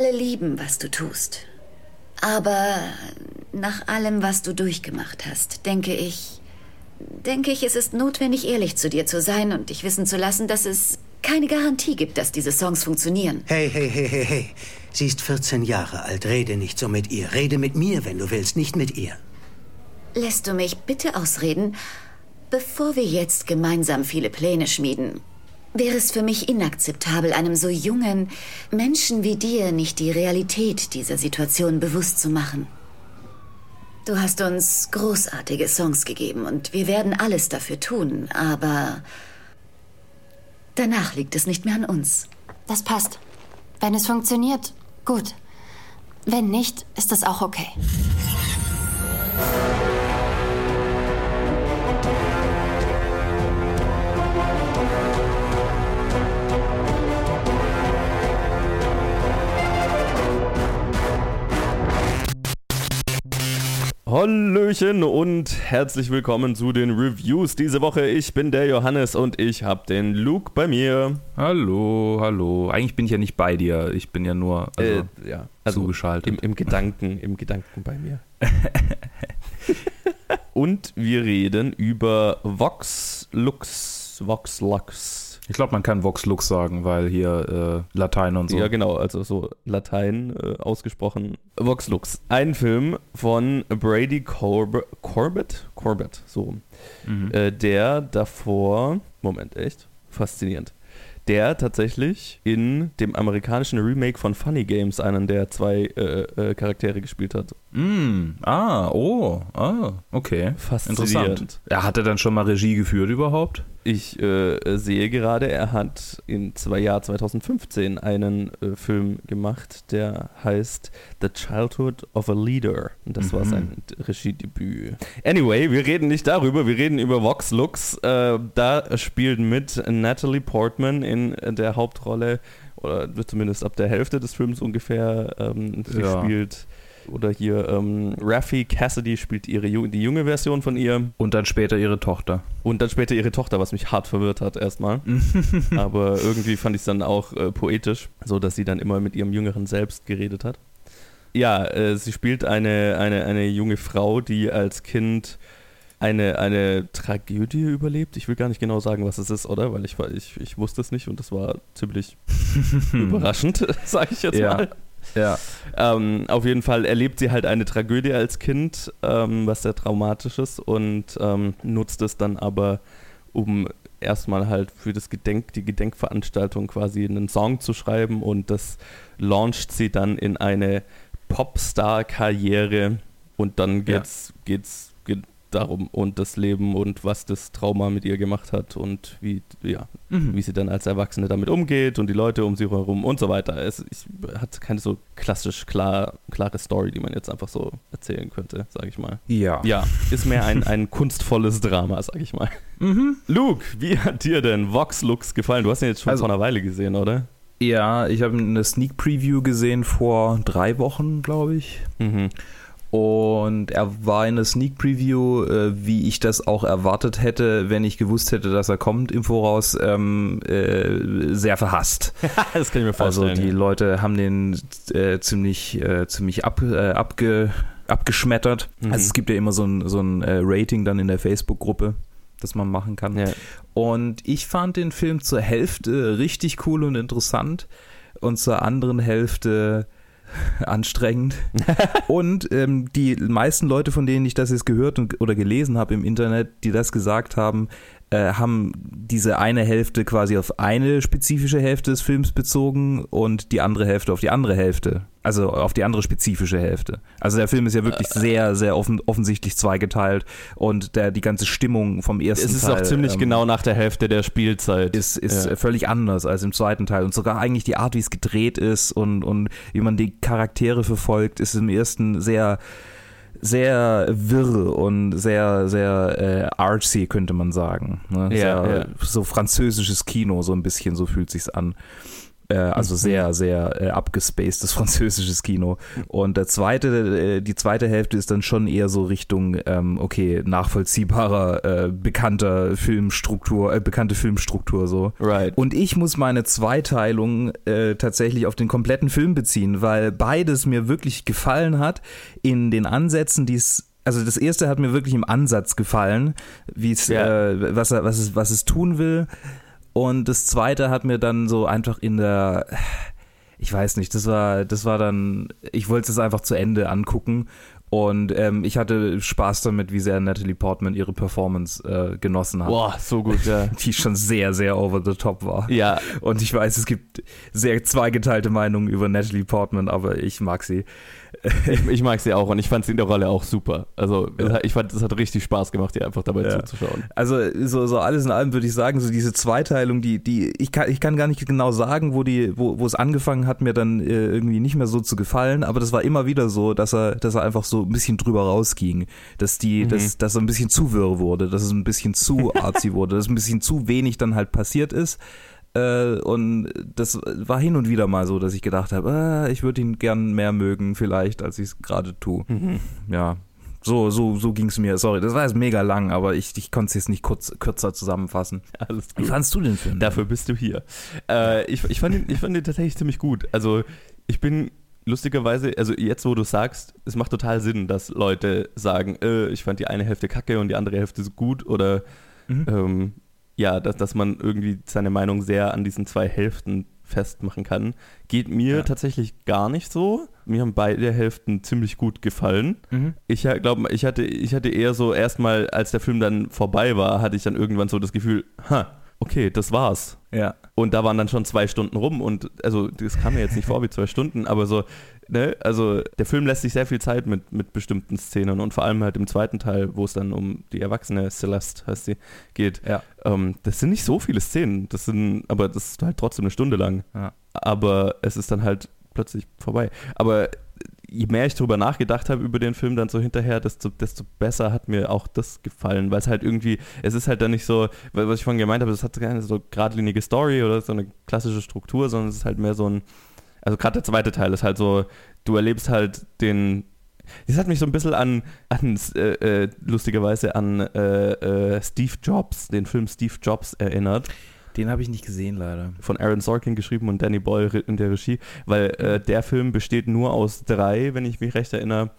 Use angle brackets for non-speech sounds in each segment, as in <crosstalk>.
alle lieben, was du tust. Aber nach allem, was du durchgemacht hast, denke ich, denke ich, es ist notwendig, ehrlich zu dir zu sein und dich wissen zu lassen, dass es keine Garantie gibt, dass diese Songs funktionieren. Hey, hey, hey, hey, hey. Sie ist 14 Jahre alt. Rede nicht so mit ihr. Rede mit mir, wenn du willst, nicht mit ihr. Lässt du mich bitte ausreden? Bevor wir jetzt gemeinsam viele Pläne schmieden, wäre es für mich inakzeptabel, einem so jungen Menschen wie dir nicht die Realität dieser Situation bewusst zu machen. Du hast uns großartige Songs gegeben und wir werden alles dafür tun, aber danach liegt es nicht mehr an uns. Das passt. Wenn es funktioniert, gut. Wenn nicht, ist es auch okay. Hallöchen und herzlich willkommen zu den Reviews diese Woche. Ich bin der Johannes und ich habe den Luke bei mir. Hallo, hallo. Eigentlich bin ich ja nicht bei dir. Ich bin ja nur also, äh, ja, also zugeschaltet. Im, Im Gedanken, im Gedanken bei mir. <laughs> und wir reden über Vox Lux, Vox Lux. Ich glaube, man kann Vox Lux sagen, weil hier äh, Latein und so. Ja, genau, also so Latein äh, ausgesprochen. Vox Lux. Ein Film von Brady Corb Corbett? Corbett, so. Mhm. Äh, der davor, Moment, echt? Faszinierend der tatsächlich in dem amerikanischen Remake von Funny Games einen der zwei äh, äh, Charaktere gespielt hat. Mm, ah, oh, ah, okay. Faszinierend. Interessant. Er hatte dann schon mal Regie geführt überhaupt? Ich äh, sehe gerade, er hat im Jahr 2015 einen äh, Film gemacht, der heißt The Childhood of a Leader. Und das mhm. war sein Regiedebüt. Anyway, wir reden nicht darüber, wir reden über Vox Lux. Äh, da spielt mit Natalie Portman in der Hauptrolle, oder zumindest ab der Hälfte des Films ungefähr. Ähm, sie ja. spielt oder hier ähm, Raffi Cassidy spielt ihre, die junge Version von ihr. Und dann später ihre Tochter. Und dann später ihre Tochter, was mich hart verwirrt hat erstmal. <laughs> Aber irgendwie fand ich es dann auch äh, poetisch, so dass sie dann immer mit ihrem jüngeren Selbst geredet hat. Ja, äh, sie spielt eine, eine, eine junge Frau, die als Kind eine, eine Tragödie überlebt. Ich will gar nicht genau sagen, was es ist, oder? Weil ich, ich, ich wusste es nicht und das war ziemlich <laughs> überraschend, <laughs> sage ich jetzt ja. mal. Ja. Ähm, auf jeden Fall erlebt sie halt eine Tragödie als Kind, ähm, was sehr traumatisch ist und ähm, nutzt es dann aber, um erstmal halt für das Gedenk, die Gedenkveranstaltung quasi einen Song zu schreiben und das launcht sie dann in eine Popstar-Karriere und dann geht's, ja. geht's darum und das Leben und was das Trauma mit ihr gemacht hat und wie, ja, mhm. wie sie dann als Erwachsene damit umgeht und die Leute um sie herum und so weiter. Es ich, hat keine so klassisch klar, klare Story, die man jetzt einfach so erzählen könnte, sage ich mal. Ja. Ja, ist mehr ein, ein kunstvolles Drama, sage ich mal. <laughs> Mhm. Luke, wie hat dir denn Vox Lux gefallen? Du hast ihn jetzt schon also, vor einer Weile gesehen, oder? Ja, ich habe eine Sneak Preview gesehen vor drei Wochen, glaube ich. Mhm. Und er war in der Sneak Preview, äh, wie ich das auch erwartet hätte, wenn ich gewusst hätte, dass er kommt im Voraus, ähm, äh, sehr verhasst. <laughs> das kann ich mir vorstellen. Also die. Leute haben den äh, ziemlich, äh, ziemlich ab, äh, abge, abgeschmettert. Mhm. Also es gibt ja immer so ein, so ein äh, Rating dann in der Facebook-Gruppe das man machen kann. Ja. Und ich fand den Film zur Hälfte richtig cool und interessant und zur anderen Hälfte <laughs> anstrengend. und ähm, die meisten Leute, von denen ich das jetzt gehört und, oder gelesen habe im Internet, die das gesagt haben, äh, haben diese eine Hälfte quasi auf eine spezifische Hälfte des Films bezogen und die andere Hälfte auf die andere Hälfte. Also auf die andere spezifische Hälfte. Also der Film ist ja wirklich sehr, sehr offen, offensichtlich zweigeteilt und der, die ganze Stimmung vom ersten Teil. Es ist Teil, auch ziemlich ähm, genau nach der Hälfte der Spielzeit. Ist, ist ja. völlig anders als im zweiten Teil. Und sogar eigentlich die Art, wie es gedreht ist und, und wie man die Charaktere verfolgt, ist im ersten sehr sehr wirr und sehr, sehr äh, artsy, könnte man sagen. Ne? Ja, sehr, ja. So französisches Kino, so ein bisschen, so fühlt sich's an. Äh, also sehr, sehr äh, abgespacedes <laughs> französisches Kino. Und der zweite, äh, die zweite Hälfte ist dann schon eher so Richtung, ähm, okay, nachvollziehbarer, äh, bekannter Filmstruktur, äh, bekannte Filmstruktur so. Right. Und ich muss meine Zweiteilung äh, tatsächlich auf den kompletten Film beziehen, weil beides mir wirklich gefallen hat in den Ansätzen, die es also das erste hat mir wirklich im Ansatz gefallen, wie es, Ja. äh, was, er, was, es, was es tun will. Und das zweite hat mir dann so einfach in der, ich weiß nicht, das war, das war dann, ich wollte es einfach zu Ende angucken. Und ähm, ich hatte Spaß damit, wie sehr Natalie Portman ihre Performance äh, genossen hat. Boah, so gut, ja. <laughs> Die schon sehr, sehr over the top war. Ja, Und ich weiß, es gibt sehr zweigeteilte Meinungen über Natalie Portman, aber ich mag sie. <laughs> ich, ich mag sie auch und ich fand sie in der Rolle auch super. Also hat- ich fand, es hat richtig Spaß gemacht, ihr einfach dabei Ja. zuzuschauen. Also so, so alles in allem würde ich sagen, so diese Zweiteilung, die, die, ich kann, ich kann gar nicht genau sagen, wo die, wo, wo es angefangen hat, mir dann äh, irgendwie nicht mehr so zu gefallen, aber das war immer wieder so, dass er, dass er einfach so ein bisschen drüber rausging, dass die, dass, dass er ein bisschen zu wirr wurde, dass es ein bisschen zu <laughs> artsy wurde, dass ein bisschen zu wenig dann halt passiert ist. Äh, und das war hin und wieder mal so, dass ich gedacht habe, ah, ich würde ihn gern mehr mögen, vielleicht, als ich es gerade tue. Ja, so, so, so ging es mir. Sorry, das war jetzt mega lang, aber ich, ich konnte es jetzt nicht kurz, kürzer zusammenfassen. <laughs> Alles Wie gut. fandst du den Film? Dafür bist du hier. Äh, ich, ich, fand ihn, ich fand ihn tatsächlich ziemlich gut. Also ich bin lustigerweise, also jetzt wo du sagst, es macht total Sinn, dass Leute sagen, äh, ich fand die eine Hälfte kacke und die andere Hälfte so gut oder Mhm. ähm, ja, dass, dass man irgendwie seine Meinung sehr an diesen zwei Hälften festmachen kann. Geht mir Ja. tatsächlich gar nicht so. Mir haben beide Hälften ziemlich gut gefallen. Mhm. Ich glaube, ich hatte, ich hatte eher so erstmal, als der Film dann vorbei war, hatte ich dann irgendwann so das Gefühl, ha, okay, das war's. Ja. Und da waren dann schon zwei Stunden rum und also das kam mir jetzt nicht <laughs> vor wie zwei Stunden, aber so, ne, also der Film lässt sich sehr viel Zeit mit, mit bestimmten Szenen und vor allem halt im zweiten Teil, wo es dann um die erwachsene Celeste heißt sie, geht. Ja. Ähm, das sind nicht so viele Szenen, das sind, aber das ist halt trotzdem eine Stunde lang. Ja. Aber es ist dann halt plötzlich vorbei. Aber je mehr ich darüber nachgedacht habe über den Film dann so hinterher, desto, desto besser hat mir auch das gefallen, weil es halt irgendwie, es ist halt dann nicht so, was ich vorhin gemeint habe, es hat keine so geradlinige Story oder so eine klassische Struktur, sondern es ist halt mehr so ein, also gerade der zweite Teil ist halt so, du erlebst halt den, das hat mich so ein bisschen an, an äh, äh, lustigerweise an äh, äh, Steve Jobs, den Film Steve Jobs erinnert Den habe ich nicht gesehen, leider. von Aaron Sorkin geschrieben und Danny Boyle in der Regie, weil äh, der Film besteht nur aus drei, wenn ich mich recht erinnere,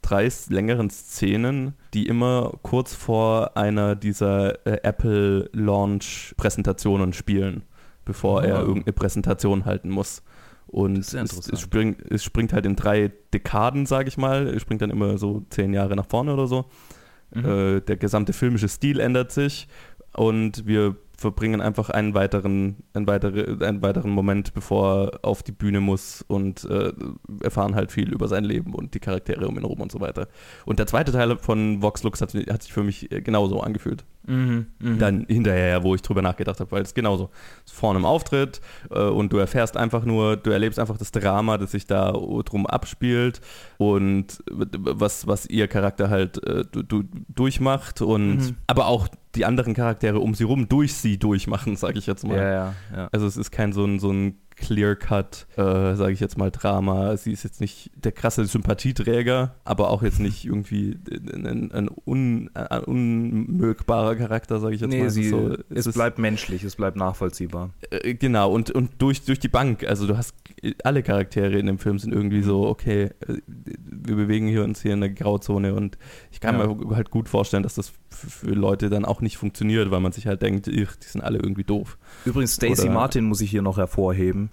drei längeren Szenen, die immer kurz vor einer dieser äh, Apple Launch Präsentationen spielen, bevor er Oh. irgendeine Präsentation halten muss. Und Das ist ja es, es, springt, es springt halt in drei Dekaden, sage ich mal. Es springt dann immer so zehn Jahre nach vorne oder so. Mhm. Äh, der gesamte filmische Stil ändert sich und wir verbringen einfach einen weiteren, einen, weitere, einen weiteren Moment, bevor er auf die Bühne muss und äh, erfahren halt viel über sein Leben und die Charaktere um ihn herum und so weiter. Und der zweite Teil von Vox Lux hat, hat sich für mich äh, genauso angefühlt. Mhm. Mhm. Dann hinterher, wo ich drüber nachgedacht habe, weil es genauso ist vorne im Auftritt äh, und du erfährst einfach nur, du erlebst einfach das Drama, das sich da drum abspielt und was, was ihr Charakter halt äh, du, du, durchmacht und Mhm. aber auch die anderen Charaktere um sie rum durch sie durchmachen, sage ich jetzt mal. ja, ja, ja. Also es ist kein so ein, so ein Clear-Cut, äh, sage ich jetzt mal, Drama. Sie ist jetzt nicht der krasse Sympathieträger, aber auch jetzt nicht <laughs> irgendwie ein, ein, un, ein unmögbarer Charakter, sage ich jetzt Nee, mal. Es sie, ist so- es, ist- bleibt menschlich, es bleibt nachvollziehbar. äh, genau, und, und durch, durch die Bank. Also du hast alle Charaktere in dem Film sind irgendwie so, okay, äh, wir bewegen hier uns hier in der Grauzone und ich kann Ja. mir halt gut vorstellen, dass das für Leute dann auch nicht funktioniert, weil man sich halt denkt, ich, die sind alle irgendwie doof. Übrigens, Stacey Oder- Martin muss ich hier noch hervorheben.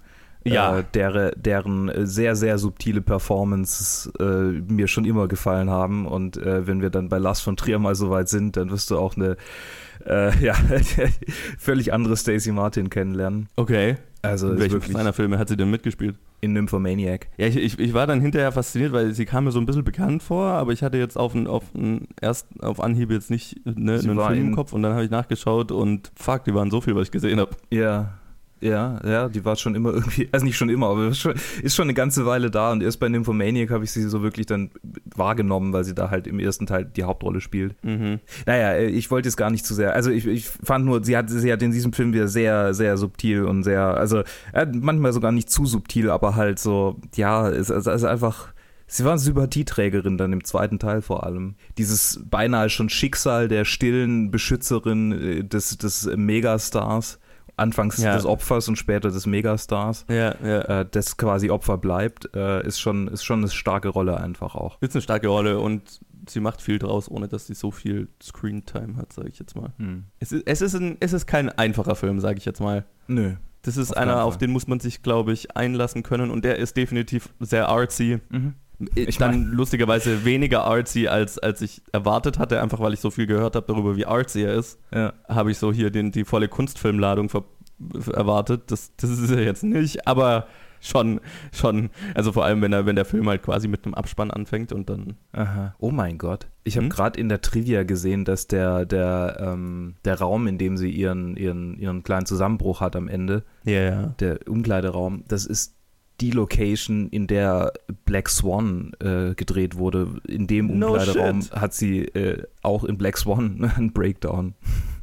Ja. Äh, der, deren äh, sehr, sehr subtile Performances äh, mir schon immer gefallen haben. Und äh, wenn wir dann bei Lars von Trier mal so weit sind, dann wirst du auch eine äh, <laughs> ja, völlig andere Stacey Martin kennenlernen. Okay. Also in welchem seiner Filme hat sie denn mitgespielt? in Nymphomaniac. Ja, ich, ich, ich war dann hinterher fasziniert, weil sie kam mir so ein bisschen bekannt vor, aber ich hatte jetzt auf, ein, auf, ein, erst auf Anhieb jetzt nicht ne, einen Film im Kopf und dann habe ich nachgeschaut und fuck, die waren so viel, was ich gesehen habe. Ja. Ja, ja, die war schon immer irgendwie, <laughs> also nicht schon immer, aber ist schon, ist schon eine ganze Weile da und erst bei Nymphomaniac habe ich sie so wirklich dann wahrgenommen, weil sie da halt im ersten Teil die Hauptrolle spielt. Mhm. Naja, äh, ich wollte jetzt gar nicht zu sehr, also ich, ich fand nur, sie hat, sie hat in diesem Film wieder sehr, sehr subtil und sehr, also äh, manchmal sogar nicht zu subtil, aber halt so, ja, es ist also einfach, Sie war Sympathieträgerin dann im zweiten Teil vor allem. Dieses beinahe schon Schicksal der stillen Beschützerin äh, des, des Megastars anfangs Ja. des Opfers und später des Megastars, Ja, ja. äh, das quasi Opfer bleibt, äh, ist, schon, ist schon eine starke Rolle einfach auch. Ist eine starke Rolle und sie macht viel draus, ohne dass sie so viel Screentime hat, sage ich jetzt mal. Hm. Es ist, es, ist ein, es ist kein einfacher Film, sage ich jetzt mal. Nö. Das ist Auf einer, auf den muss man sich, glaube ich, einlassen können und der ist definitiv sehr artsy. Mhm. Ich dann lustigerweise weniger artsy, als, als ich erwartet hatte, einfach weil ich so viel gehört habe darüber, wie artsy er ist. Ja. Habe ich so hier den, die volle Kunstfilmladung erwartet. Das, das ist er jetzt nicht, aber schon, schon, also vor allem, wenn, er, wenn der Film halt quasi mit einem Abspann anfängt und dann. Aha. Oh mein Gott. Ich habe Hm? gerade in der Trivia gesehen, dass der, der, ähm, der Raum, in dem sie ihren, ihren, ihren kleinen Zusammenbruch hat am Ende, Ja, ja. der Umkleideraum, das ist die Location, in der Black Swan äh, gedreht wurde. In dem No Umkleideraum shit. hat sie äh, auch in Black Swan <laughs> einen Breakdown.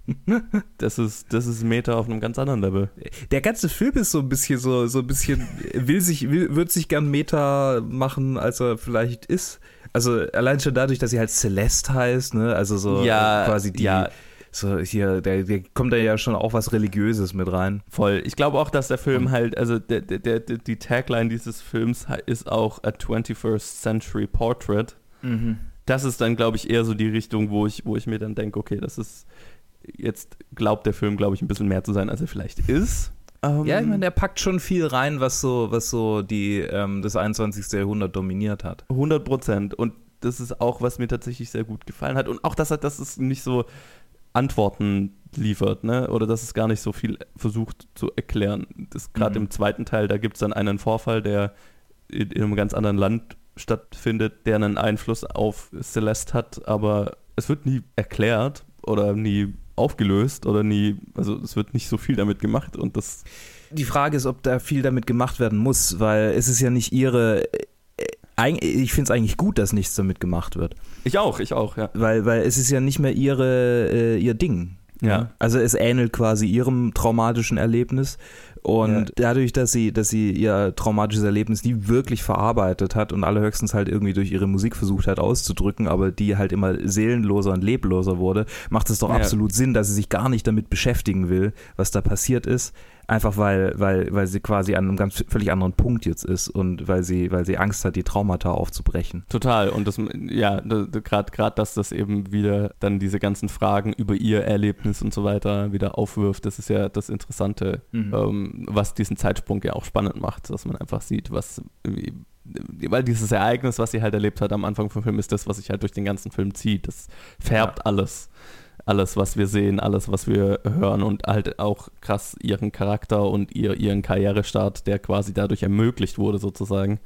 <laughs> Das ist, das ist Meta auf einem ganz anderen Level. Der ganze Film ist so ein bisschen so, so ein bisschen, will sich, will, wird sich gern Meta machen, als er vielleicht ist. Also allein schon dadurch, dass sie halt Celeste heißt, ne? Also so Ja, äh, quasi die, ja. So hier, der, der kommt da ja schon auch was Religiöses mit rein. Voll. Ich glaube auch, dass der Film halt, also der, der, der, die Tagline dieses Films ist auch a 21st Century Portrait. Das ist dann, glaube ich, eher so die Richtung, wo ich, wo ich mir dann denke, okay, das ist, jetzt glaubt der Film, glaube ich, ein bisschen mehr zu sein, als er vielleicht ist. Ähm, Ja, ich meine, der packt schon viel rein, was so, was so die, ähm, das 21. Jahrhundert dominiert hat. 100 Prozent. Und das ist auch, was mir tatsächlich sehr gut gefallen hat. Und auch, dass er, dass es nicht so Antworten liefert, ne? Oder dass es gar nicht so viel versucht zu erklären. Das gerade Mhm. im zweiten Teil, da gibt es dann einen Vorfall, der in, in einem ganz anderen Land stattfindet, der einen Einfluss auf Celeste hat, aber es wird nie erklärt oder nie aufgelöst oder nie, also es wird nicht so viel damit gemacht und das Die Frage ist, ob da viel damit gemacht werden muss, weil es ist ja nicht ihre. äh, eig- Ich finde es eigentlich gut, dass nichts damit gemacht wird. Ich auch, ich auch, ja. Weil, weil es ist ja nicht mehr ihre, äh, ihr Ding. Ja. Also es ähnelt quasi ihrem traumatischen Erlebnis. Und dadurch, dass sie, dass sie ihr traumatisches Erlebnis nie wirklich verarbeitet hat und allerhöchstens halt irgendwie durch ihre Musik versucht hat auszudrücken, aber die halt immer seelenloser und lebloser wurde, macht es doch Ja. absolut Sinn, dass sie sich gar nicht damit beschäftigen will, was da passiert ist. Einfach weil, weil, weil sie quasi an einem ganz völlig anderen Punkt jetzt ist und weil sie, weil sie Angst hat, die Traumata aufzubrechen. Total. Und das, ja, gerade gerade, dass das eben wieder dann diese ganzen Fragen über ihr Erlebnis und so weiter wieder aufwirft, das ist ja das Interessante, Mhm. ähm, was diesen Zeitsprung ja auch spannend macht, dass man einfach sieht, was weil dieses Ereignis, was sie halt erlebt hat am Anfang vom Film, ist das, was sich halt durch den ganzen Film zieht. Das färbt alles. Alles, was wir sehen, alles, was wir hören und halt auch krass ihren Charakter und ihr, ihren Karrierestart, der quasi dadurch ermöglicht wurde, sozusagen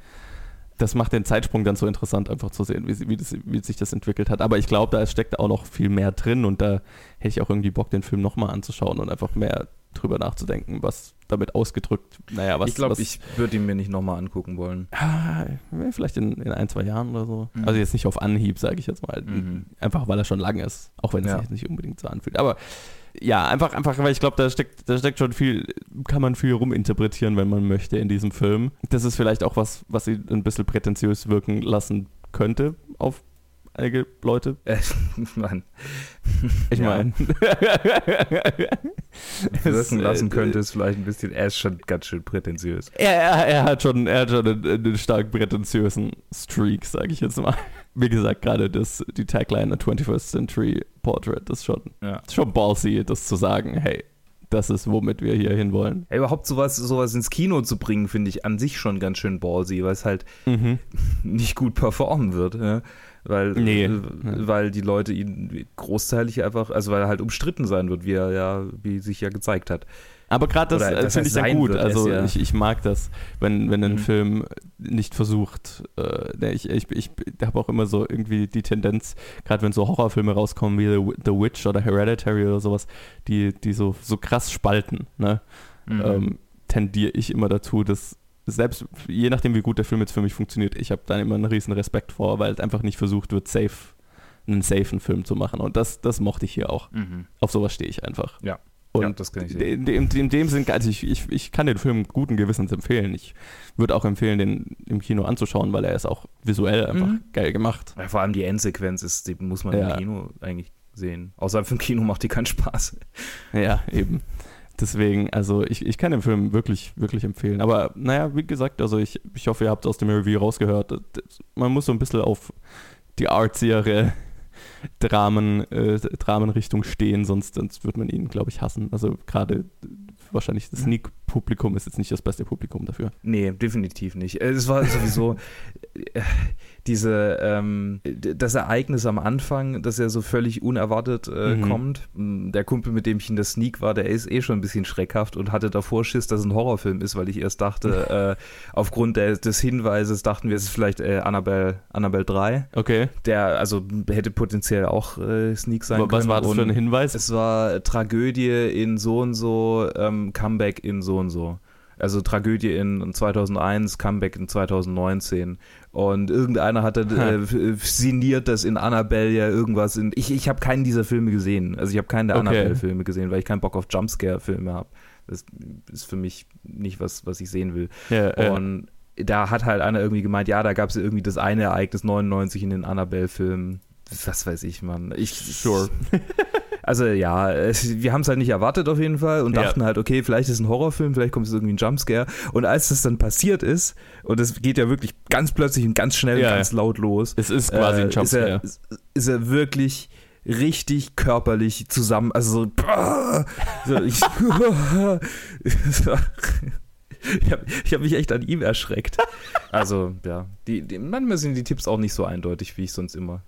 das macht den Zeitsprung dann so interessant, einfach zu sehen, wie, wie, das, wie sich das entwickelt hat. Aber ich glaube, da steckt auch noch viel mehr drin und da hätte ich auch irgendwie Bock, den Film nochmal anzuschauen und einfach mehr drüber nachzudenken, was damit ausgedrückt, naja, was ich glaube, ich würde ihn mir nicht nochmal angucken wollen. Ah, vielleicht in, in ein, zwei Jahren oder so. Mhm. Also jetzt nicht auf Anhieb, sage ich jetzt mal. Mhm. Einfach weil er schon lang ist, auch wenn es Ja. sich nicht unbedingt so anfühlt. Aber ja, einfach, einfach, weil ich glaube, da steckt, da steckt schon viel, kann man viel ruminterpretieren, wenn man möchte in diesem Film. Das ist vielleicht auch was, was sie ein bisschen prätentiös wirken lassen könnte auf einige Leute. Äh, <laughs> Mann. <laughs> Ich meine. wirken lassen äh, könnte, ist vielleicht ein bisschen, er ist schon ganz schön prätentiös. Er, er, er hat schon, er hat schon einen, einen stark prätentiösen Streak, sage ich jetzt mal. Wie gesagt, gerade das, die Tagline A 21st Century Portrait ist schon, Ja. ist schon ballsy, das zu sagen, hey, das ist, womit wir hier hinwollen. Ja, überhaupt sowas, sowas ins Kino zu bringen, finde ich an sich schon ganz schön ballsy, weil es halt <laughs> nicht gut performen wird. Ja? Weil, Nee. äh, weil die Leute ihn großteilig einfach, also weil er halt umstritten sein wird, wie er ja, wie sich ja gezeigt hat. Aber gerade das äh, das finde ich ja gut. Also ja- ich, ich mag das, wenn, wenn ein Mhm. Film nicht versucht. Äh, ne, ich ich, ich habe auch immer so irgendwie die Tendenz, gerade wenn so Horrorfilme rauskommen wie The, The Witch oder Hereditary oder sowas, die, die so, so krass spalten. Ne? Mhm. ähm, tendiere ich immer dazu, dass selbst je nachdem, wie gut der Film jetzt für mich funktioniert, ich habe da immer einen riesen Respekt vor, weil einfach nicht versucht wird, safe, einen safen Film zu machen. Und das, das mochte ich hier auch. Mhm. Auf sowas stehe ich einfach. Ja. Und Ja, das kann ich sehen. in, in, in dem Sinn, also ich, ich, ich kann den Film guten Gewissens empfehlen. Ich würde auch empfehlen, den im Kino anzuschauen, weil er ist auch visuell einfach Mhm. geil gemacht. Ja, vor allem die Endsequenz ist, die muss man Ja. im Kino eigentlich sehen. Außerhalb vom Kino macht die keinen Spaß. Ja, eben. Deswegen, also ich, ich kann den Film wirklich, wirklich empfehlen. Aber naja, wie gesagt, also ich, ich hoffe, ihr habt aus dem Review rausgehört. Man muss so ein bisschen auf die artsiere Dramen, äh, Dramenrichtung stehen, sonst, sonst wird man ihn, glaube ich, hassen. Also gerade wahrscheinlich das Sneak-Publikum ist jetzt nicht das beste Publikum dafür. Nee, definitiv nicht. Äh, Es war sowieso <laughs> äh, diese, ähm, das Ereignis am Anfang, das ja so völlig unerwartet äh, Mhm. kommt. Der Kumpel, mit dem ich in der Sneak war, der ist eh schon ein bisschen schreckhaft und hatte davor Schiss, dass es ein Horrorfilm ist, weil ich erst dachte, <laughs> äh, aufgrund der, des Hinweises dachten wir, es ist vielleicht äh, Annabelle, Annabelle 3. Okay. Der also hätte potenziell auch äh, Sneak sein können. Was war das für ein Und Hinweis? Es war Tragödie in so und so, ähm, Comeback in so und so. Also Tragödie in 2001, Comeback in 2019. Und irgendeiner hat dann äh, f- sinniert, dass in Annabelle ja irgendwas in. Ich, ich habe keinen dieser Filme gesehen. Also ich habe keinen der Okay. Annabelle-Filme gesehen, weil ich keinen Bock auf Jumpscare-Filme habe. Das ist für mich nicht was, was ich sehen will. Ja. Und da hat halt einer irgendwie gemeint, ja, da gab es ja irgendwie das eine Ereignis 99 in den Annabelle-Filmen. Was weiß ich, Mann. Ich, Sure. Also ja, es, <laughs> wir haben es halt nicht erwartet auf jeden Fall und Ja. dachten halt, okay, vielleicht ist es ein Horrorfilm, vielleicht kommt es irgendwie ein Jumpscare. Und als das dann passiert ist, und es geht ja wirklich ganz plötzlich und ganz schnell Ja, und ganz laut los, es ist quasi ein äh, ist, er, Jumpscare. ist er wirklich richtig körperlich zusammen, also so, <laughs> so ich, <laughs> ich habe hab mich echt an ihm erschreckt. Also, ja, die, die, manchmal sind die Tipps auch nicht so eindeutig, wie ich sonst immer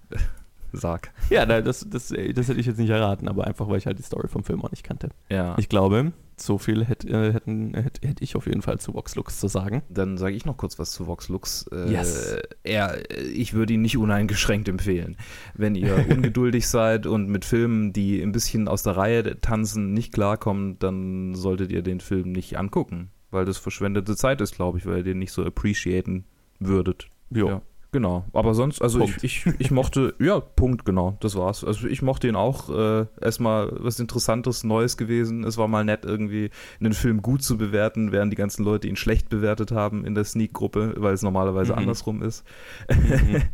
sag. Ja, das, das, das hätte ich jetzt nicht erraten, aber einfach, weil ich halt die Story vom Film auch nicht kannte. Ja. Ich glaube, so viel hätte, äh, hätten, hätte, hätte ich auf jeden Fall zu Vox Lux zu sagen. Dann sage ich noch kurz was zu Vox Lux. Äh, Yes. Er, ich würde ihn nicht uneingeschränkt empfehlen. Wenn ihr <laughs> ungeduldig seid und mit Filmen, die ein bisschen aus der Reihe tanzen, nicht klarkommen, dann solltet ihr den Film nicht angucken. Weil das verschwendete Zeit ist, glaube ich, weil ihr den nicht so appreciaten würdet. Jo. Ja. Genau, aber sonst, also ich, Punkt. ich, ich mochte, <laughs> ja, Punkt, genau, das war's. Also ich mochte ihn auch, äh, erstmal was Interessantes, Neues gewesen. Es war mal nett, irgendwie einen Film gut zu bewerten, während die ganzen Leute ihn schlecht bewertet haben in der Sneak-Gruppe, weil es normalerweise Mhm. andersrum ist. Mhm. <laughs>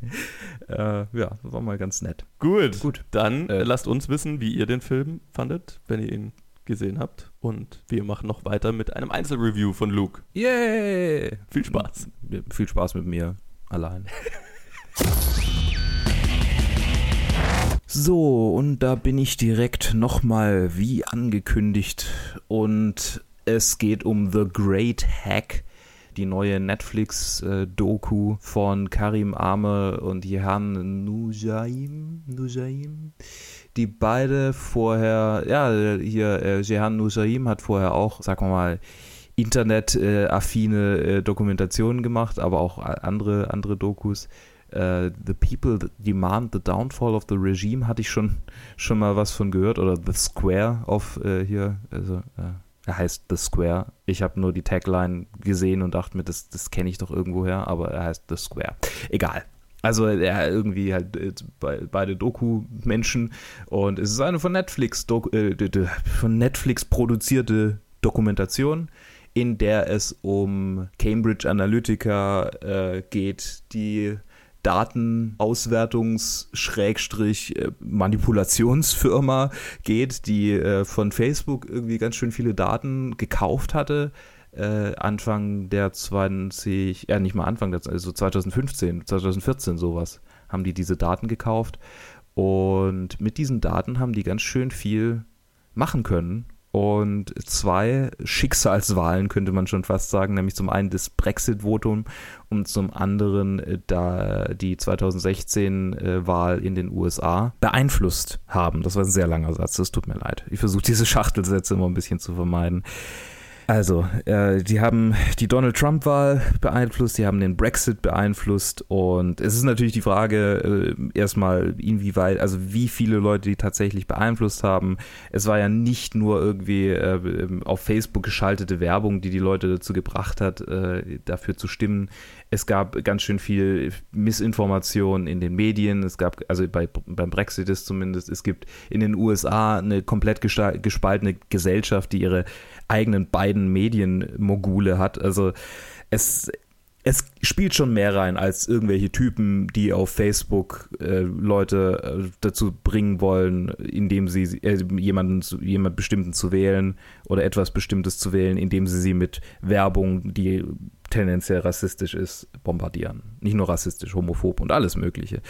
Äh, ja, war mal ganz nett. Gut. Gut. Dann Äh, lasst uns wissen, wie ihr den Film fandet, wenn ihr ihn gesehen habt. Und wir machen noch weiter mit einem Einzelreview von Luke. Yay! Viel Spaß. Viel Spaß mit mir allein. So, und da bin ich direkt nochmal wie angekündigt. Und es geht um The Great Hack, die neue Netflix-Doku von Karim Arme und Jehan Nujaim. Nujaim? Die beide vorher, ja, hier, äh, Jehan Nujaim hat vorher auch, sagen wir mal, internetaffine äh, Dokumentationen gemacht, aber auch andere, andere Dokus. Äh, the People That Demand the Downfall of the Regime hatte ich schon, schon mal was von gehört. Oder The Square of äh, hier, also äh, er heißt The Square. Ich habe nur die Tagline gesehen und dachte mir, das, das kenne ich doch irgendwoher, aber er heißt The Square. Egal. Also er irgendwie halt be- beide Doku-Menschen und es ist eine von Netflix, äh, von Netflix produzierte Dokumentation, in der es um Cambridge Analytica äh, geht, die Datenauswertungs-Manipulationsfirma geht, die äh, von Facebook irgendwie ganz schön viele Daten gekauft hatte. Äh, Anfang der 20, ja nicht mal Anfang also 2015, 2014 sowas, haben die diese Daten gekauft. Und mit diesen Daten haben die ganz schön viel machen können. Und zwei Schicksalswahlen könnte man schon fast sagen, nämlich zum einen das Brexit-Votum und zum anderen äh, da die 2016-Wahl in den USA beeinflusst haben. Das war ein sehr langer Satz, das tut mir leid. Ich versuche diese Schachtelsätze immer ein bisschen zu vermeiden. Also, äh, die haben die Donald Trump-Wahl beeinflusst, die haben den Brexit beeinflusst und es ist natürlich die Frage äh, erstmal, inwieweit, also wie viele Leute die tatsächlich beeinflusst haben. Es war ja nicht nur irgendwie äh, auf Facebook geschaltete Werbung, die die Leute dazu gebracht hat, äh, dafür zu stimmen. Es gab ganz schön viel Missinformation in den Medien. Es gab, also bei, beim Brexit ist zumindest, es gibt in den USA eine komplett gespaltene Gesellschaft, die ihre eigenen beiden Medienmogule hat. Also es, es spielt schon mehr rein als irgendwelche Typen, die auf Facebook äh, Leute äh, dazu bringen wollen, indem sie äh, jemanden, jemand bestimmten zu wählen oder etwas Bestimmtes zu wählen, indem sie sie mit Werbung, die tendenziell rassistisch ist, bombardieren. Nicht nur rassistisch, homophob und alles Mögliche.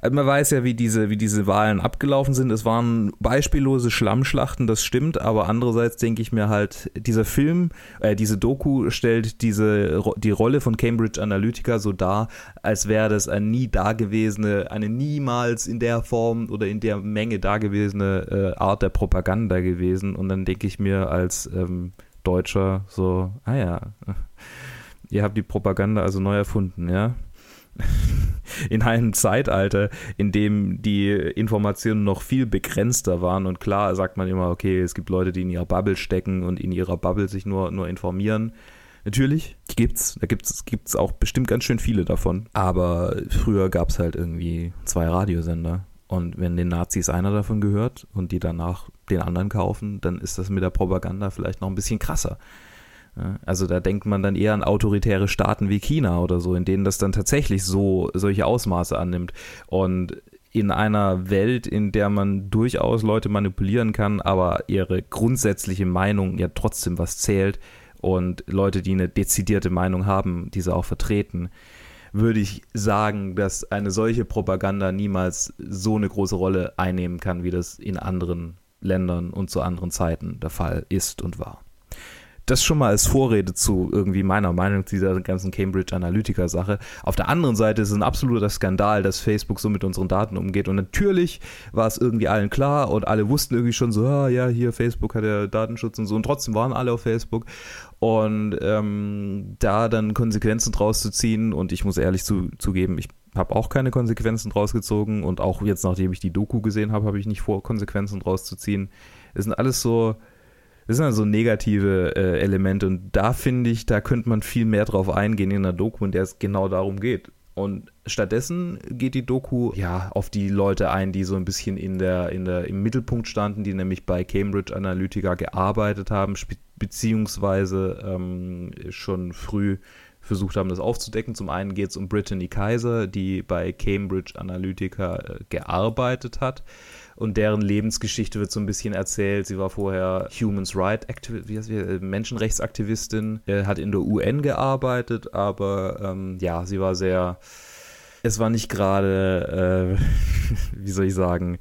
Also man weiß ja, wie diese, wie diese Wahlen abgelaufen sind. Es waren beispiellose Schlammschlachten, das stimmt, aber andererseits denke ich mir halt, dieser Film, äh, diese Doku stellt diese, die Rolle von Cambridge Analytica so dar, als wäre das eine nie dagewesene, eine niemals in der Form oder in der Menge dagewesene äh, Art der Propaganda gewesen. Und dann denke ich mir als ähm, Deutscher so, ah ja, ihr habt die Propaganda also neu erfunden, ja? <laughs> in einem Zeitalter, in dem die Informationen noch viel begrenzter waren. Und klar sagt man immer, okay, es gibt Leute, die in ihrer Bubble stecken und in ihrer Bubble sich nur, nur informieren. Natürlich, die gibt's. Da gibt's, gibt's auch bestimmt ganz schön viele davon. Aber früher gab es halt irgendwie zwei Radiosender. Und wenn den Nazis einer davon gehört und die danach den anderen kaufen, dann ist das mit der Propaganda vielleicht noch ein bisschen krasser. Also da denkt man dann eher an autoritäre Staaten wie China oder so, in denen das dann tatsächlich so solche Ausmaße annimmt. Und in einer Welt, in der man durchaus Leute manipulieren kann, aber ihre grundsätzliche Meinung ja trotzdem was zählt und Leute, die eine dezidierte Meinung haben, diese auch vertreten, würde ich sagen, dass eine solche Propaganda niemals so eine große Rolle einnehmen kann, wie das in anderen Ländern und zu anderen Zeiten der Fall ist und war das schon mal als Vorrede zu irgendwie meiner Meinung zu dieser ganzen Cambridge Analytica Sache. Auf der anderen Seite ist es ein absoluter Skandal, dass Facebook so mit unseren Daten umgeht. Und natürlich war es irgendwie allen klar und alle wussten irgendwie schon so, ah, ja, hier Facebook hat ja Datenschutz und so. Und trotzdem waren alle auf Facebook. Und ähm, da dann Konsequenzen draus zu ziehen, und ich muss ehrlich zu, zugeben, ich habe auch keine Konsequenzen draus gezogen. Und auch jetzt, nachdem ich die Doku gesehen habe, habe ich nicht vor, Konsequenzen draus zu ziehen. Es sind alles so das sind also negative äh, Elemente und da finde ich, da könnte man viel mehr drauf eingehen in der Doku, in der es genau darum geht. Und stattdessen geht die Doku ja auf die Leute ein, die so ein bisschen in der, in der, im Mittelpunkt standen, die nämlich bei Cambridge Analytica gearbeitet haben, beziehungsweise ähm, schon früh versucht haben, das aufzudecken. Zum einen geht es um Brittany Kaiser, die bei Cambridge Analytica äh, gearbeitet hat und deren Lebensgeschichte wird so ein bisschen erzählt. Sie war vorher Humans Rights Activ äh, Menschenrechtsaktivistin, äh, hat in der UN gearbeitet, aber ähm, ja, sie war sehr, es war nicht gerade, äh, <laughs> wie soll ich sagen,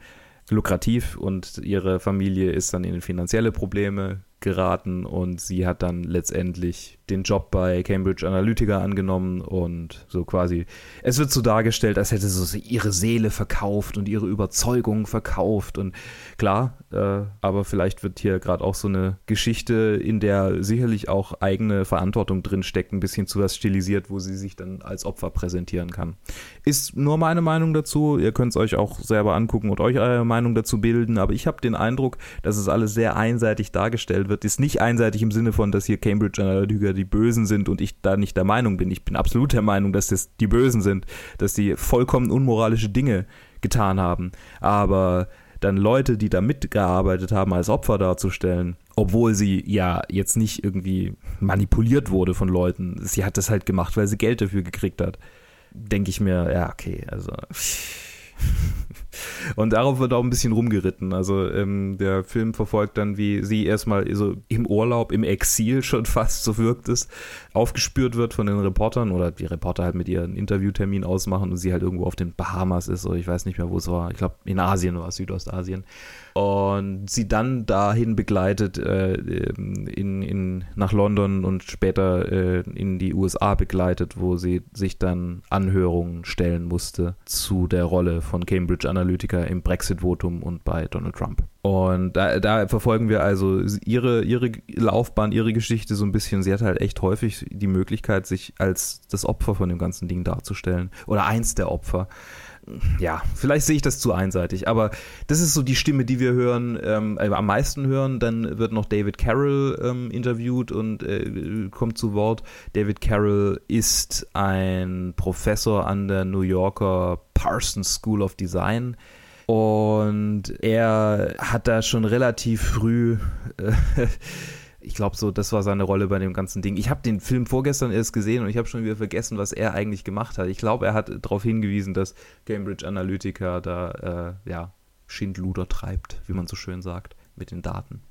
lukrativ und ihre Familie ist dann in finanzielle Probleme geraten und sie hat dann letztendlich den Job bei Cambridge Analytica angenommen und so quasi, es wird so dargestellt, als hätte sie ihre Seele verkauft und ihre Überzeugung verkauft und klar, äh, aber vielleicht wird hier gerade auch so eine Geschichte, in der sicherlich auch eigene Verantwortung drin steckt, ein bisschen zu was stilisiert, wo sie sich dann als Opfer präsentieren kann. Ist nur meine Meinung dazu, ihr könnt es euch auch selber angucken und euch eure Meinung dazu bilden, aber ich habe den Eindruck, dass es alles sehr einseitig dargestellt wird, ist nicht einseitig im Sinne von, dass hier Cambridge Analytica die Bösen sind und ich da nicht der Meinung bin. Ich bin absolut der Meinung, dass das die Bösen sind, dass die vollkommen unmoralische Dinge getan haben. Aber dann Leute, die da mitgearbeitet haben, als Opfer darzustellen, obwohl sie ja jetzt nicht irgendwie manipuliert wurde von Leuten. Sie hat das halt gemacht, weil sie Geld dafür gekriegt hat. Denke ich mir, ja, okay, also. <laughs> Und darauf wird auch ein bisschen rumgeritten. Also ähm, der Film verfolgt dann, wie sie erstmal so im Urlaub, im Exil schon <laughs> fast, so wirkt es, aufgespürt wird von den Reportern oder die Reporter halt mit ihr einen Interviewtermin ausmachen und sie halt irgendwo auf den Bahamas ist oder ich weiß nicht mehr, wo es war. Ich glaube, in Asien war es, Südostasien und sie dann dahin begleitet äh, in, in, nach London und später äh, in die USA begleitet, wo sie sich dann Anhörungen stellen musste zu der Rolle von Cambridge Analytica im Brexit-Votum und bei Donald Trump. Und da, da, verfolgen wir also ihre, ihre Laufbahn, ihre Geschichte so ein bisschen. Sie hat halt echt häufig die Möglichkeit, sich als das Opfer von dem ganzen Ding darzustellen. Oder eins der Opfer. Ja, vielleicht sehe ich das zu einseitig, aber das ist so die Stimme, die wir hören, ähm, äh, am meisten hören. Dann wird noch David Carroll ähm, interviewt und äh, kommt zu Wort. David Carroll ist ein Professor an der New Yorker Parsons School of Design und er hat da schon relativ früh, äh, <laughs> ich glaube so, das war seine Rolle bei dem ganzen Ding. Ich habe den Film vorgestern erst gesehen und ich habe schon wieder vergessen, was er eigentlich gemacht hat. Ich glaube, er hat darauf hingewiesen, dass Cambridge Analytica da, äh, ja, Schindluder treibt, wie man so schön sagt, mit den Daten.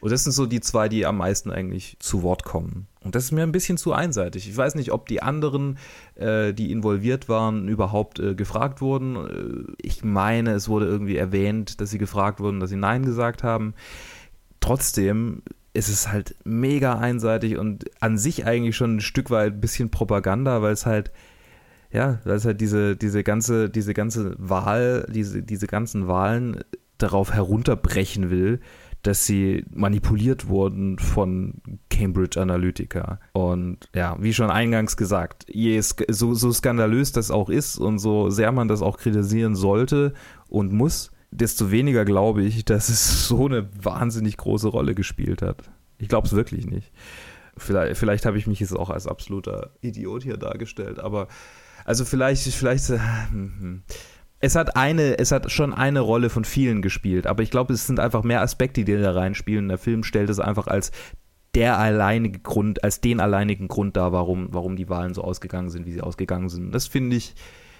Und das sind so die zwei, die am meisten eigentlich zu Wort kommen. Und das ist mir ein bisschen zu einseitig. Ich weiß nicht, ob die anderen, äh, die involviert waren, überhaupt äh, gefragt wurden. Äh, ich meine, es wurde irgendwie erwähnt, dass sie gefragt wurden, dass sie Nein gesagt haben. Trotzdem ist es halt mega einseitig und an sich eigentlich schon ein Stück weit ein bisschen Propaganda, weil es halt ja, weil es halt diese, diese ganze, diese ganze Wahl, diese, diese ganzen Wahlen darauf herunterbrechen will, dass sie manipuliert wurden von Cambridge Analytica. Und ja, wie schon eingangs gesagt, so, so skandalös das auch ist und so sehr man das auch kritisieren sollte und muss, desto weniger glaube ich, dass es <laughs> so eine wahnsinnig große Rolle gespielt hat. Ich glaube es wirklich nicht. Vielleicht, vielleicht habe ich mich jetzt auch als absoluter Idiot hier dargestellt, aber also vielleicht, vielleicht, äh, hm, hm es hat eine, es hat schon eine Rolle von vielen gespielt, aber ich glaube, es sind einfach mehr Aspekte, die da reinspielen. Der Film stellt es einfach als der alleinige Grund, als den alleinigen Grund da, warum, warum die Wahlen so ausgegangen sind, wie sie ausgegangen sind. Das finde ich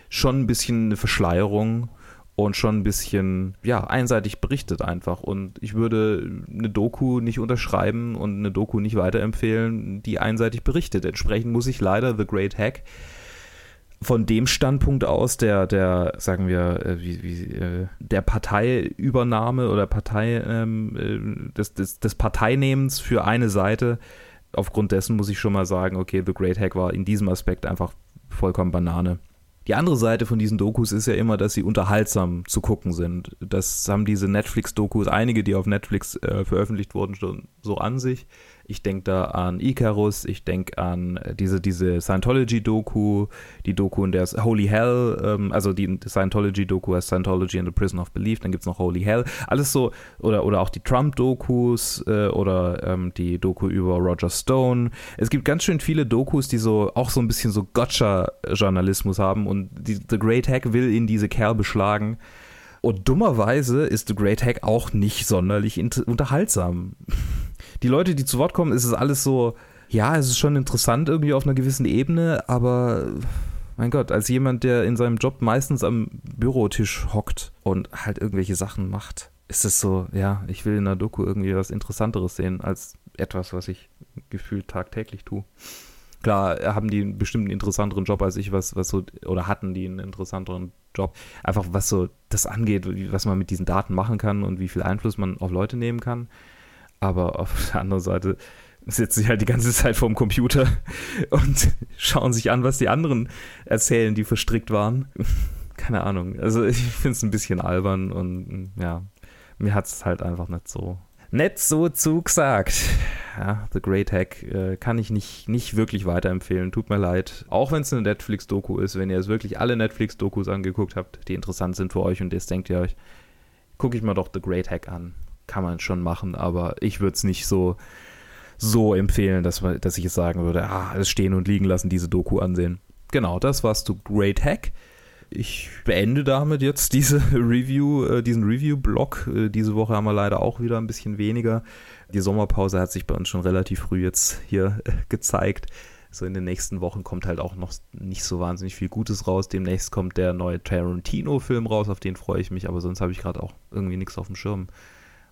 schon ein bisschen eine Verschleierung und schon ein bisschen, ja, einseitig berichtet einfach. Und ich würde eine Doku nicht unterschreiben und eine Doku nicht weiterempfehlen, die einseitig berichtet. Entsprechend muss ich leider The Great Hack von dem Standpunkt aus der, der sagen wir, äh, wie, wie, äh, der Parteiübernahme oder Partei, ähm, äh, des, des, des Parteinehmens für eine Seite, aufgrund dessen muss ich schon mal sagen, okay, The Great Hack war in diesem Aspekt einfach vollkommen Banane. Die andere Seite von diesen Dokus ist ja immer, dass sie unterhaltsam zu gucken sind. Das haben diese Netflix-Dokus, einige, die auf Netflix äh, veröffentlicht wurden, schon so an sich. Ich denke da an Icarus, ich denke an äh, diese, diese Scientology-Doku, die Doku in der Holy Hell, ähm, also die Scientology-Doku heißt Scientology and the Prison of Belief, dann gibt es noch Holy Hell, alles so, oder, oder auch die Trump-Dokus äh, oder ähm, die Doku über Roger Stone. Es gibt ganz schön viele Dokus, die so auch so ein bisschen so Gotcha-Journalismus haben und die, The Great Hack will in diese Kerbe schlagen. Und dummerweise ist The Great Hack auch nicht sonderlich unterhaltsam <laughs> die Leute, die zu Wort kommen, ist es alles so, ja, es ist schon interessant irgendwie auf einer gewissen Ebene, aber mein Gott, als jemand, der in seinem Job meistens am Bürotisch hockt und halt irgendwelche Sachen macht, ist es so, ja, ich will in einer Doku irgendwie was Interessanteres sehen als etwas, was ich gefühlt tagtäglich tue. Klar, haben die einen interessanteren Job als ich, was, was so, oder hatten die einen interessanteren Job. Einfach was so das angeht, was man mit diesen Daten machen kann und wie viel Einfluss man auf Leute nehmen kann. Aber auf der anderen Seite sitzen sie halt die ganze Zeit vorm Computer <laughs> und schauen sich an, was die anderen erzählen, die verstrickt waren. Keine Ahnung. Also ich finde es ein bisschen albern und ja, mir hat es halt einfach nicht so nicht so zugesagt. Ja, The Great Hack äh, kann ich nicht, nicht wirklich weiterempfehlen. Tut mir leid. Auch wenn es eine Netflix-Doku ist, wenn ihr es wirklich alle Netflix-Dokus angeguckt habt, die interessant sind für euch und jetzt denkt ihr euch, gucke ich mal doch The Great Hack an kann man schon machen, aber ich würde es nicht so, so empfehlen, dass, dass ich es sagen würde, ah, alles stehen und liegen lassen, diese Doku ansehen. Genau, das war's zu Great Hack. Ich beende damit jetzt diese <laughs> Review, äh, diesen Review-Blog. Äh, diese Woche haben wir leider auch wieder ein bisschen weniger. Die Sommerpause hat sich bei uns schon relativ früh jetzt hier äh, gezeigt. So in den nächsten Wochen kommt halt auch noch nicht so wahnsinnig viel Gutes raus. Demnächst kommt der neue Tarantino-Film raus, auf den freue ich mich, aber sonst habe ich gerade auch irgendwie nichts auf dem Schirm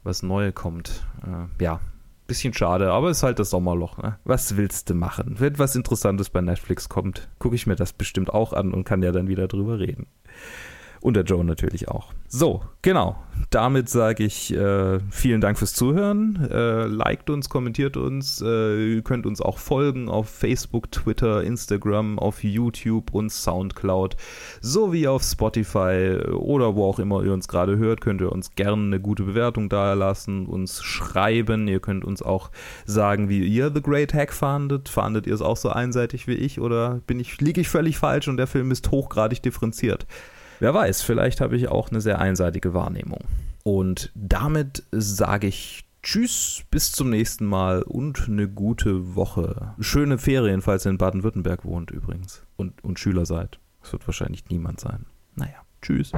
was Neues kommt. Äh, ja, bisschen schade, aber es ist halt das Sommerloch. Ne? Was willst du machen? Wenn was Interessantes bei Netflix kommt, gucke ich mir das bestimmt auch an und kann ja dann wieder drüber reden. Und der Joe natürlich auch. So, genau. Damit sage ich äh, vielen Dank fürs Zuhören. Äh, liked uns, kommentiert uns. Äh, ihr könnt uns auch folgen auf Facebook, Twitter, Instagram, auf YouTube und Soundcloud sowie auf Spotify oder wo auch immer ihr uns gerade hört. Könnt ihr uns gerne eine gute Bewertung da lassen, uns schreiben. Ihr könnt uns auch sagen, wie ihr The Great Hack fandet. Fandet ihr es auch so einseitig wie ich oder bin ich, liege ich völlig falsch und der Film ist hochgradig differenziert? Wer weiß, vielleicht habe ich auch eine sehr einseitige Wahrnehmung. Und damit sage ich Tschüss, bis zum nächsten Mal und eine gute Woche. Schöne Ferien, falls ihr in Baden-Württemberg wohnt übrigens und, und Schüler seid. Es wird wahrscheinlich niemand sein. Naja, tschüss.